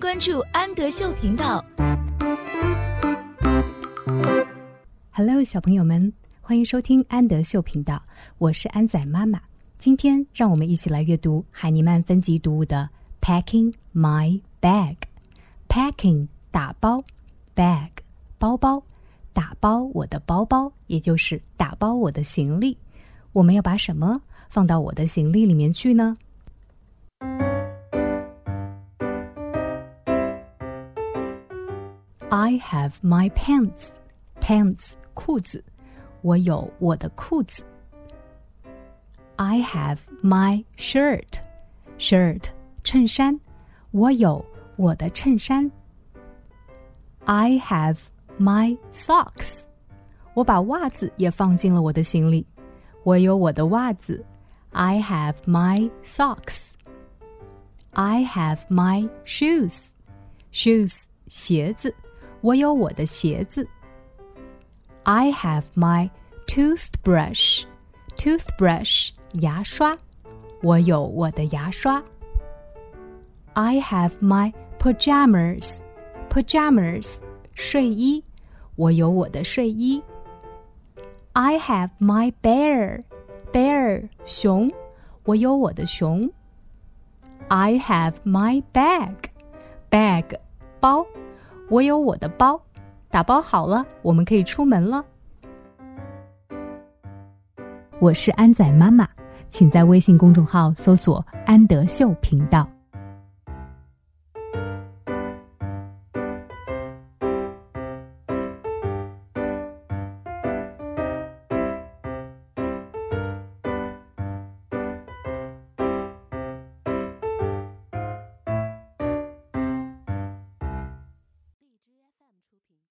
关注安德秀频道。Hello，小朋友们，欢迎收听安德秀频道，我是安仔妈妈。今天让我们一起来阅读海尼曼分级读物的《Packing My Bag》。Packing 打包，bag 包包，打包我的包包，也就是打包我的行李。我们要把什么放到我的行李里面去呢 ？I have my pants. Pants 裤子，我有我的裤子。I have my shirt. Shirt 衬衫，我有我的衬衫。I have my socks. 我把袜子也放进了我的行李，我有我的袜子。I have my socks. I have my shoes. Shoes 鞋子。 我有我的鞋子。I have my toothbrush. Toothbrush 牙刷，我有我的牙刷。I have my pajamas. Pajamas 睡衣，我有我的睡衣。I have my bear. Bear 熊，我有我的熊。I have my bag. Bag 包。 我有我的包，打包好了，我们可以出门了。我是安仔妈妈，请在微信公众号搜索“安德秀频道”。